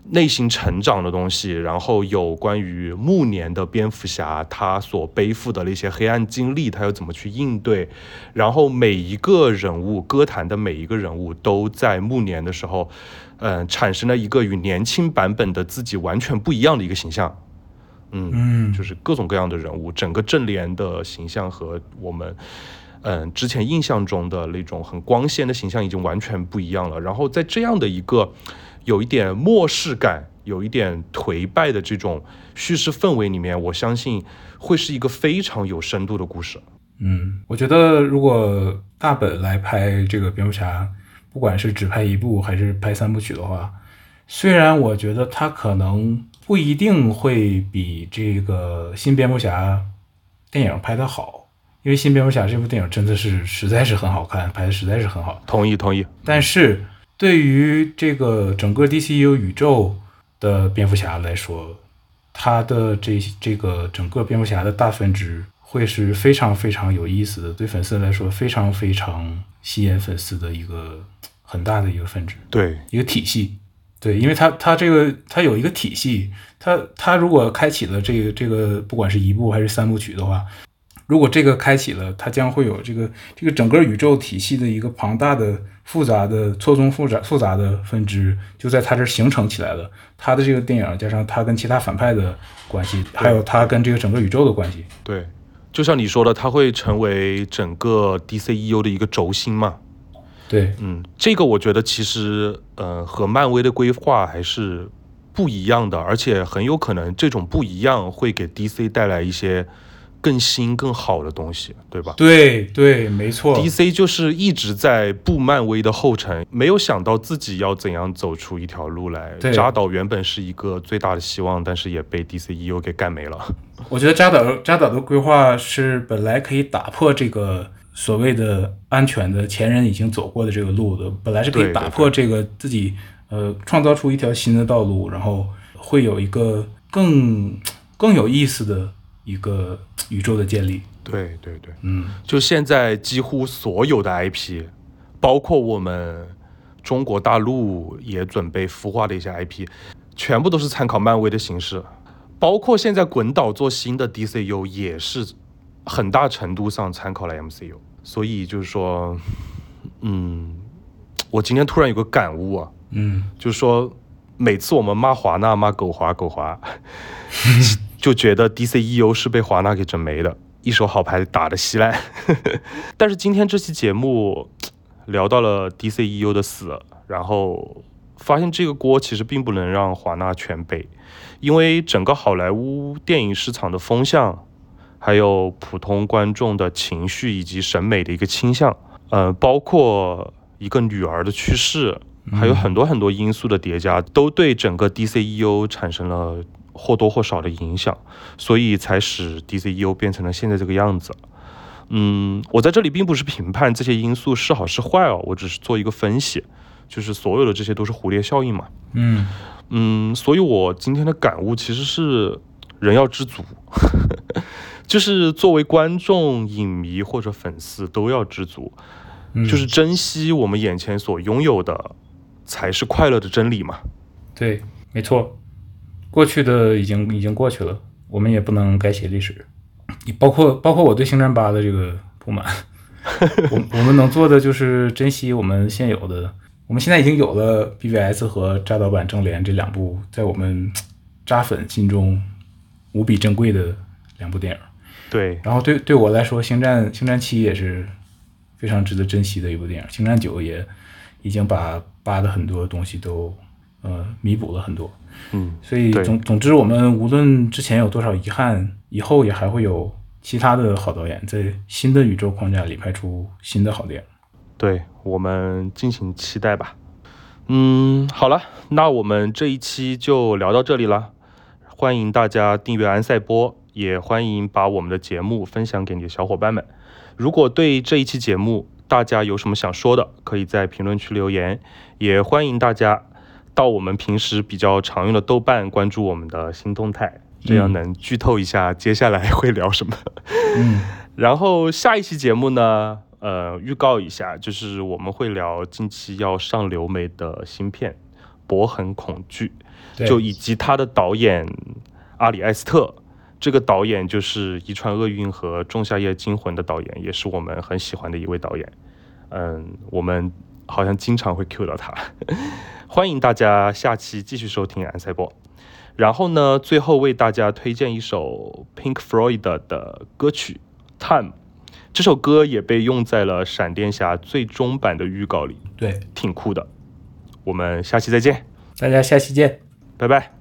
内心成长的东西，然后有关于暮年的蝙蝠侠他所背负的那些黑暗经历，他要怎么去应对，然后每一个人物，歌坛的每一个人物都在暮年的时候，嗯、产生了一个与年轻版本的自己完全不一样的一个形象。嗯，嗯，就是各种各样的人物，整个正联的形象和我们嗯之前印象中的那种很光鲜的形象已经完全不一样了。然后在这样的一个有一点末世感、有一点颓败的这种叙事氛围里面，我相信会是一个非常有深度的故事。嗯，我觉得如果大本来拍这个蝙蝠侠，不管是只拍一部还是拍三部曲的话，虽然我觉得他可能不一定会比这个新蝙蝠侠电影拍得好，因为新蝙蝠侠这部电影真的是实在是很好看，拍的实在是很好。同意，同意。但是对于这个整个 DCU 宇宙的蝙蝠侠来说，他的这这个整个蝙蝠侠的大分支会是非常非常有意思的，对粉丝来说非常非常吸引粉丝的一个很大的一个分支，对，一个体系。对，因为它它这个它有一个体系，它它如果开启了这个这个不管是一部还是三部曲的话，如果这个开启了，它将会有这个这个整个宇宙体系的一个庞大的、复杂的、错综复杂复杂的分支，就在它这儿形成起来了。它的这个电影加上它跟其他反派的关系，还有它跟这个整个宇宙的关系，对，就像你说的，它会成为整个 DCEU 的一个轴心嘛。对，嗯，这个我觉得其实呃和漫威的规划还是不一样的，而且很有可能这种不一样会给 DC 带来一些更新更好的东西，对吧对对，没错。？DC 就是一直在步漫威的后尘，没有想到自己要怎样走出一条路来。扎导原本是一个最大的希望，但是也被 DCEU 给干没了。我觉得扎导扎导的规划是本来可以打破这个所谓的安全的前人已经走过的这个路的，本来是可以打破这个自己呃创造出一条新的道路，然后会有一个更更有意思的一个宇宙的建立。对对对，嗯，就现在几乎所有的 IP，包括我们中国大陆也准备孵化的一些 IP，全部都是参考漫威的形式，包括现在滚导做新的 DCU 也是很大程度上参考了 MCU，所以就是说，嗯，我今天突然有个感悟啊，嗯，就是说每次我们骂华纳骂狗华狗华，就觉得 DCEU 是被华纳给整没的，一手好牌打得稀烂。但是今天这期节目聊到了 DCEU 的死，然后发现这个锅其实并不能让华纳全背，因为整个好莱坞电影市场的风向，还有普通观众的情绪以及审美的一个倾向，呃，包括一个女儿的去世，还有很多很多因素的叠加，都对整个 DCEU 产生了或多或少的影响，所以才使 DCEU 变成了现在这个样子。嗯，我在这里并不是评判这些因素是好是坏哦，我只是做一个分析，就是所有的这些都是蝴蝶效应嘛。嗯，嗯，所以我今天的感悟其实是人要知足，就是作为观众、影迷或者粉丝都要知足，嗯就是珍惜我们眼前所拥有的，才是快乐的真理嘛。对，没错，过去的已经已经过去了，我们也不能改写历史。包括包括我对《星战八》的这个不满，我我们能做的就是珍惜我们现有的。我们现在已经有了 BVS 和扎导版正联这两部在我们扎粉心中无比珍贵的两部电影。对，然后对对我来说，《星战》《星战七》也是非常值得珍惜的一部电影，《星战九》也已经把八的很多东西都呃弥补了很多。嗯，所以总总之，我们无论之前有多少遗憾，以后也还会有其他的好导演在新的宇宙框架里拍出新的好电影。对，我们敬请期待吧。嗯，好了，那我们这一期就聊到这里了。欢迎大家订阅安赛波，也欢迎把我们的节目分享给你的小伙伴们。如果对这一期节目大家有什么想说的，可以在评论区留言，也欢迎大家到我们平时比较常用的豆瓣关注我们的新动态，这样能剧透一下接下来会聊什么。嗯，然后下一期节目呢，呃，预告一下，就是我们会聊近期要上流媒的新片《博很恐惧》，就以及他的导演阿里埃斯特。这个导演就是《遗传厄运》和《仲夏夜惊魂》的导演，也是我们很喜欢的一位导演。嗯，我们好像经常会 cue 到他。欢迎大家下期继续收听安塞波。然后呢，最后为大家推荐一首 Pink Floyd 的歌曲《Time》，这首歌也被用在了闪电侠最终版的预告里，对，挺酷的。我们下期再见，大家下期见。拜拜。